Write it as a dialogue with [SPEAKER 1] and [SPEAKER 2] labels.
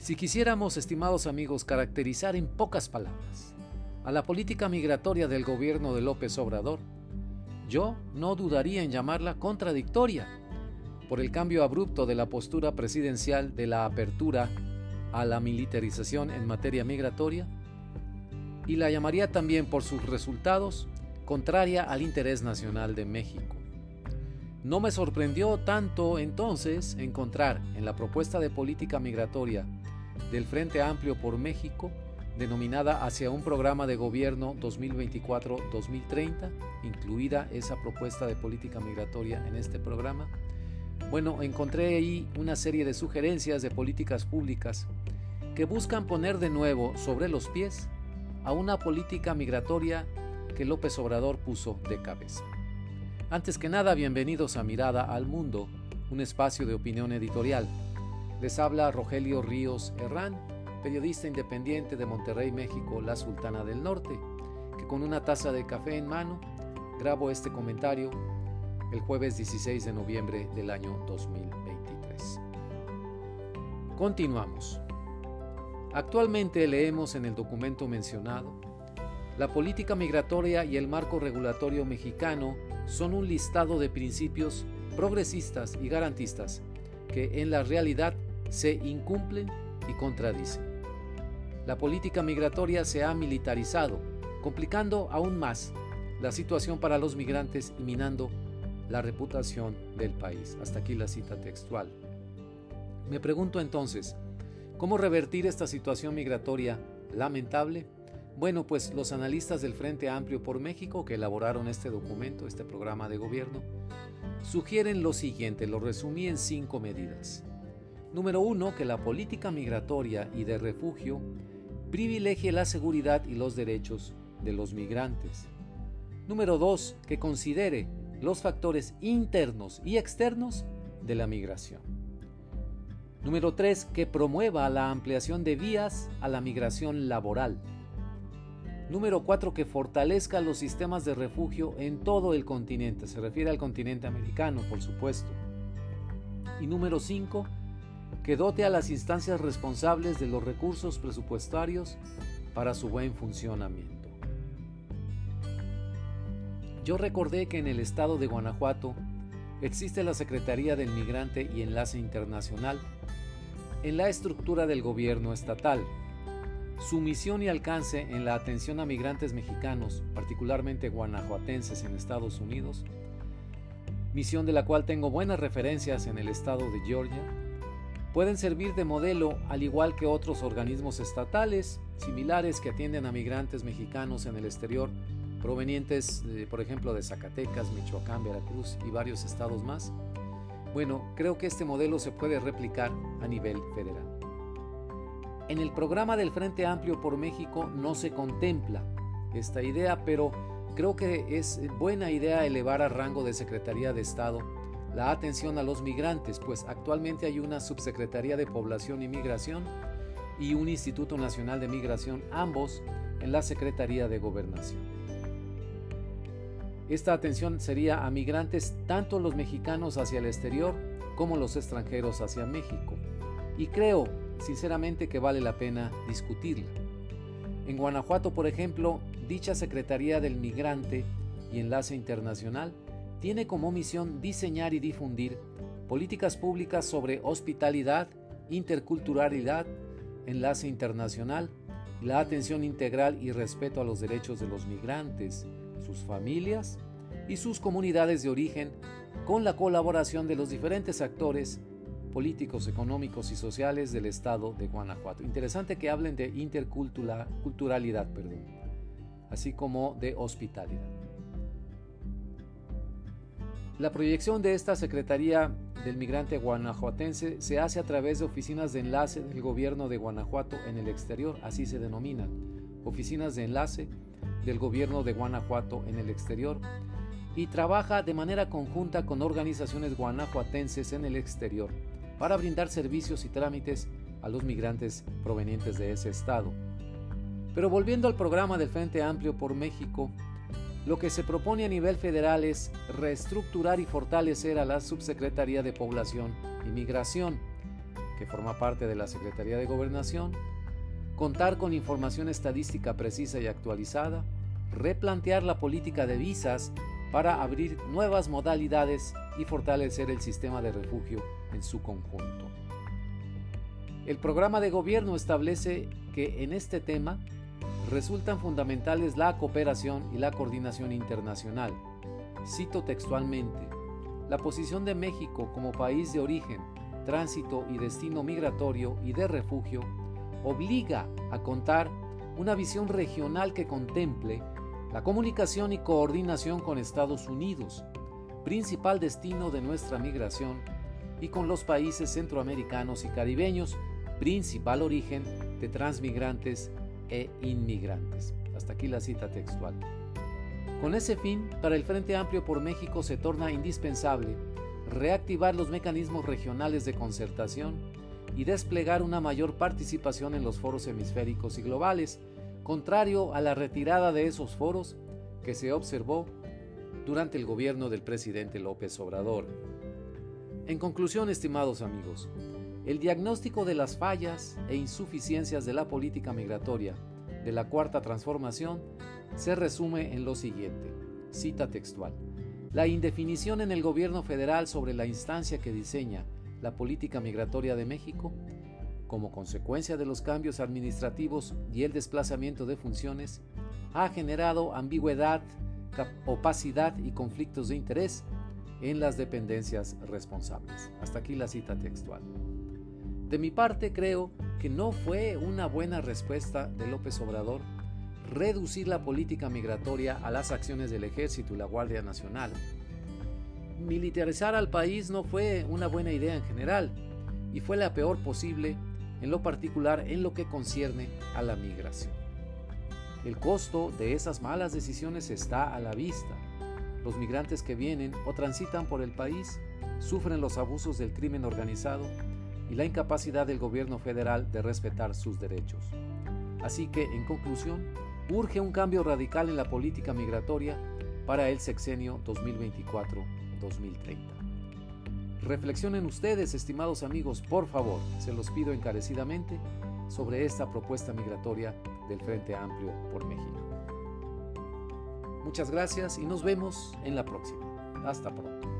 [SPEAKER 1] Si quisiéramos, estimados amigos, caracterizar en pocas palabras a la política migratoria del gobierno de López Obrador, yo no dudaría en llamarla contradictoria por el cambio abrupto de la postura presidencial de la apertura a la militarización en materia migratoria y la llamaría también por sus resultados contraria al interés nacional de México. No me sorprendió tanto entonces encontrar en la propuesta de política migratoria del Frente Amplio por México, denominada hacia un programa de gobierno 2024-2030, incluida esa propuesta de política migratoria en este programa, bueno, encontré ahí una serie de sugerencias de políticas públicas que buscan poner de nuevo sobre los pies a una política migratoria que López Obrador puso de cabeza. Antes que nada, bienvenidos a Mirada al Mundo, un espacio de opinión editorial. Les habla Rogelio Ríos Herrán, periodista independiente de Monterrey, México, la Sultana del Norte, que con una taza de café en mano grabo este comentario el jueves 16 de noviembre del año 2023. Continuamos. Actualmente leemos en el documento mencionado, la política migratoria y el marco regulatorio mexicano son un listado de principios progresistas y garantistas que en la realidad se incumplen y contradicen. La política migratoria se ha militarizado, complicando aún más la situación para los migrantes y minando la reputación del país. Hasta aquí la cita textual. Me pregunto entonces, ¿Cómo revertir esta situación migratoria lamentable? Bueno, pues los analistas del Frente Amplio por México que elaboraron este documento, este programa de gobierno, sugieren lo siguiente, lo resumí en cinco medidas. Número uno, que la política migratoria y de refugio privilegie la seguridad y los derechos de los migrantes. Número dos, que considere los factores internos y externos de la migración. Número 3. Que promueva la ampliación de vías a la migración laboral. Número 4. Que fortalezca los sistemas de refugio en todo el continente. Se refiere al continente americano, por supuesto. Y número 5. Que dote a las instancias responsables de los recursos presupuestarios para su buen funcionamiento. Yo recordé que en el estado de Guanajuato existe la Secretaría del Migrante y Enlace Internacional en la estructura del gobierno estatal. Su misión y alcance en la atención a migrantes mexicanos, particularmente guanajuatenses en Estados Unidos, misión de la cual tengo buenas referencias en el estado de Georgia, pueden servir de modelo al igual que otros organismos estatales similares que atienden a migrantes mexicanos en el exterior provenientes, por ejemplo, de Zacatecas, Michoacán, Veracruz y varios estados más. Bueno, creo que este modelo se puede replicar a nivel federal. En el programa del Frente Amplio por México no se contempla esta idea, pero creo que es buena idea elevar a rango de Secretaría de Estado la atención a los migrantes, pues actualmente hay una Subsecretaría de Población y Migración y un Instituto Nacional de Migración, ambos en la Secretaría de Gobernación. Esta atención sería a migrantes tanto los mexicanos hacia el exterior como los extranjeros hacia México. Y creo, sinceramente, que vale la pena discutirla. En Guanajuato, por ejemplo, dicha Secretaría del Migrante y Enlace Internacional tiene como misión diseñar y difundir políticas públicas sobre hospitalidad, interculturalidad, enlace internacional, la atención integral y respeto a los derechos de los migrantes, sus familias y sus comunidades de origen con la colaboración de los diferentes actores políticos, económicos y sociales del estado de Guanajuato. Interesante que hablen de interculturalidad, perdón, así como de hospitalidad. La proyección de esta Secretaría del Migrante Guanajuatense se hace a través de oficinas de enlace del gobierno de Guanajuato en el exterior, así se denominan, oficinas de enlace del gobierno de Guanajuato en el exterior y trabaja de manera conjunta con organizaciones guanajuatenses en el exterior para brindar servicios y trámites a los migrantes provenientes de ese estado. Pero volviendo al programa del Frente Amplio por México, lo que se propone a nivel federal es reestructurar y fortalecer a la Subsecretaría de Población y Migración, que forma parte de la Secretaría de Gobernación, contar con información estadística precisa y actualizada, replantear la política de visas para abrir nuevas modalidades y fortalecer el sistema de refugio en su conjunto. El programa de gobierno establece que en este tema resultan fundamentales la cooperación y la coordinación internacional. Cito textualmente, la posición de México como país de origen, tránsito y destino migratorio y de refugio obliga a contar una visión regional que contemple la comunicación y coordinación con Estados Unidos, principal destino de nuestra migración, y con los países centroamericanos y caribeños, principal origen de transmigrantes e inmigrantes. Hasta aquí la cita textual. Con ese fin, para el Frente Amplio por México se torna indispensable reactivar los mecanismos regionales de concertación y desplegar una mayor participación en los foros hemisféricos y globales, contrario a la retirada de esos foros que se observó durante el gobierno del presidente López Obrador. En conclusión, estimados amigos, el diagnóstico de las fallas e insuficiencias de la política migratoria de la Cuarta Transformación se resume en lo siguiente, cita textual. La indefinición en el gobierno federal sobre la instancia que diseña la política migratoria de México, como consecuencia de los cambios administrativos y el desplazamiento de funciones, ha generado ambigüedad, opacidad y conflictos de interés en las dependencias responsables. Hasta aquí la cita textual. De mi parte creo que no fue una buena respuesta de López Obrador reducir la política migratoria a las acciones del ejército y la Guardia Nacional. Militarizar al país no fue una buena idea en general y fue la peor posible en lo particular en lo que concierne a la migración. El costo de esas malas decisiones está a la vista. Los migrantes que vienen o transitan por el país sufren los abusos del crimen organizado y la incapacidad del gobierno federal de respetar sus derechos. Así que, en conclusión, urge un cambio radical en la política migratoria para el sexenio 2024-2030. Reflexionen ustedes, estimados amigos, por favor, se los pido encarecidamente, sobre esta propuesta migratoria del Frente Amplio por México. Muchas gracias y nos vemos en la próxima. Hasta pronto.